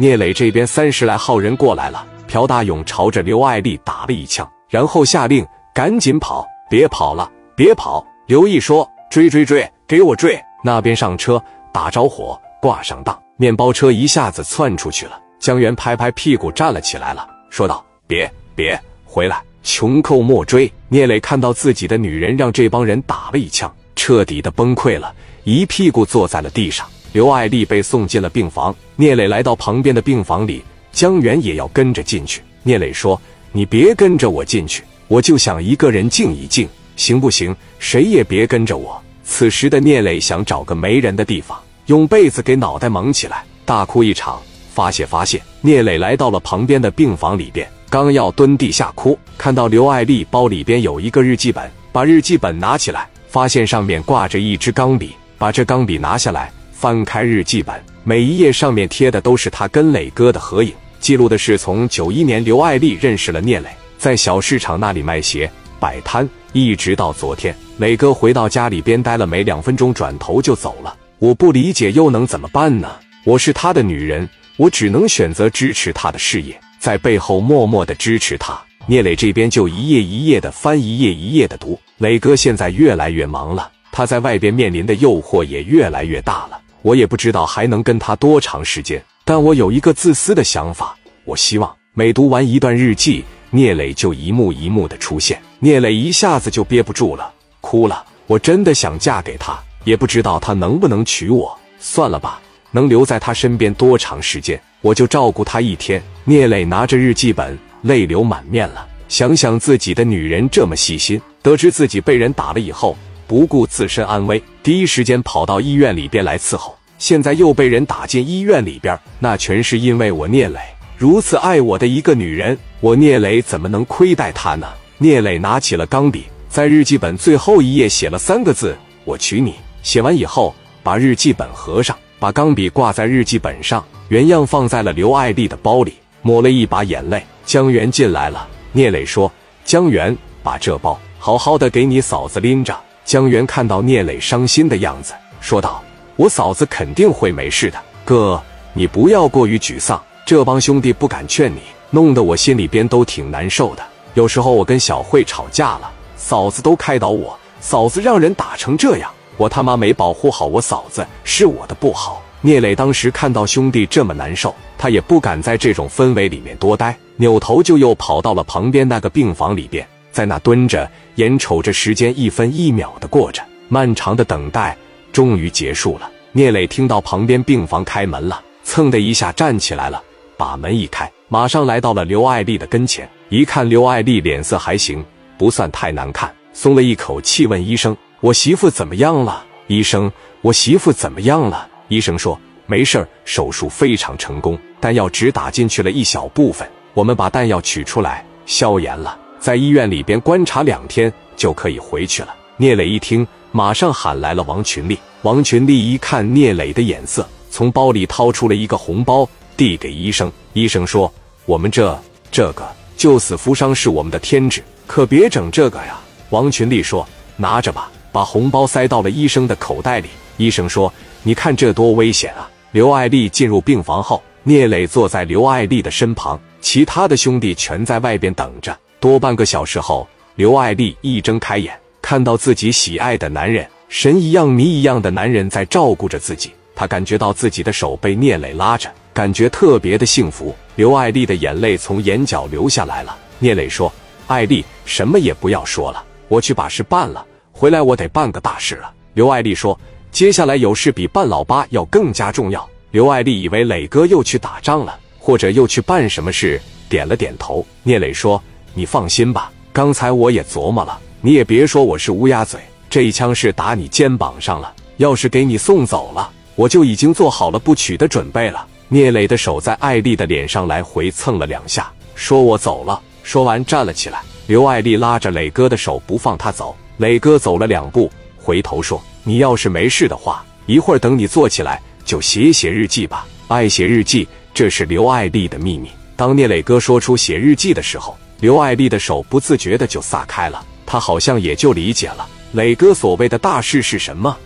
聂磊这边三十来号人过来了，朴大勇朝着刘爱丽打了一枪，然后下令赶紧跑，别跑了，别跑！刘毅说：“追追追，给我追！”那边上车，打着火，挂上档，面包车一下子窜出去了。江源拍拍屁股站了起来了，说道：“别别回来，穷寇莫追！”聂磊看到自己的女人让这帮人打了一枪，彻底的崩溃了，一屁股坐在了地上。刘爱丽被送进了病房，聂磊来到旁边的病房里，江源也要跟着进去。聂磊说：“你别跟着我进去，我就想一个人静一静，行不行？谁也别跟着我。”此时的聂磊想找个没人的地方，用被子给脑袋蒙起来，大哭一场，发泄发泄。聂磊来到了旁边的病房里边，刚要蹲地下哭，看到刘爱丽包里边有一个日记本，把日记本拿起来，发现上面挂着一支钢笔，把这钢笔拿下来。翻开日记本，每一页上面贴的都是他跟磊哥的合影，记录的是从九一年刘爱丽认识了聂磊，在小市场那里卖鞋摆摊，一直到昨天，磊哥回到家里边待了没两分钟，转头就走了。我不理解，又能怎么办呢？我是他的女人，我只能选择支持他的事业，在背后默默的支持他。聂磊这边就一页一页的翻，一页一页的读。磊哥现在越来越忙了，他在外边面临的诱惑也越来越大了。我也不知道还能跟他多长时间，但我有一个自私的想法，我希望每读完一段日记，聂磊就一幕一幕的出现。聂磊一下子就憋不住了，哭了。我真的想嫁给他，也不知道他能不能娶我。算了吧，能留在他身边多长时间，我就照顾他一天。聂磊拿着日记本，泪流满面了。想想自己的女人这么细心，得知自己被人打了以后。不顾自身安危，第一时间跑到医院里边来伺候。现在又被人打进医院里边，那全是因为我聂磊如此爱我的一个女人，我聂磊怎么能亏待她呢？聂磊拿起了钢笔，在日记本最后一页写了三个字：“我娶你。”写完以后，把日记本合上，把钢笔挂在日记本上，原样放在了刘爱丽的包里，抹了一把眼泪。江源进来了，聂磊说：“江源，把这包好好的给你嫂子拎着。”江源看到聂磊伤心的样子，说道：“我嫂子肯定会没事的，哥，你不要过于沮丧。这帮兄弟不敢劝你，弄得我心里边都挺难受的。有时候我跟小慧吵架了，嫂子都开导我，嫂子让人打成这样，我他妈没保护好我嫂子，是我的不好。”聂磊当时看到兄弟这么难受，他也不敢在这种氛围里面多待，扭头就又跑到了旁边那个病房里边。在那蹲着，眼瞅着时间一分一秒的过着，漫长的等待终于结束了。聂磊听到旁边病房开门了，蹭的一下站起来了，把门一开，马上来到了刘爱丽的跟前。一看刘爱丽脸色还行，不算太难看，松了一口气，问医生：“我媳妇怎么样了？”医生：“我媳妇怎么样了？”医生说：“没事，手术非常成功，弹药只打进去了一小部分，我们把弹药取出来消炎了。”在医院里边观察两天就可以回去了。聂磊一听，马上喊来了王群力。王群力一看聂磊的眼色，从包里掏出了一个红包，递给医生。医生说：“我们这这个救死扶伤是我们的天职，可别整这个呀。”王群力说：“拿着吧。”把红包塞到了医生的口袋里。医生说：“你看这多危险啊！”刘爱丽进入病房后，聂磊坐在刘爱丽的身旁，其他的兄弟全在外边等着。多半个小时后，刘爱丽一睁开眼，看到自己喜爱的男人，神一样、谜一样的男人在照顾着自己。她感觉到自己的手被聂磊拉着，感觉特别的幸福。刘爱丽的眼泪从眼角流下来了。聂磊说：“爱丽，什么也不要说了，我去把事办了，回来我得办个大事了。”刘爱丽说：“接下来有事比办老八要更加重要。”刘爱丽以为磊哥又去打仗了，或者又去办什么事，点了点头。聂磊说。你放心吧，刚才我也琢磨了，你也别说我是乌鸦嘴，这一枪是打你肩膀上了。要是给你送走了，我就已经做好了不娶的准备了。聂磊的手在艾丽的脸上来回蹭了两下，说我走了。说完站了起来，刘爱丽拉着磊哥的手不放他走。磊哥走了两步，回头说：“你要是没事的话，一会儿等你坐起来就写写日记吧。爱写日记，这是刘爱丽的秘密。”当聂磊哥说出写日记的时候。刘爱丽的手不自觉的就撒开了，她好像也就理解了磊哥所谓的大事是什么。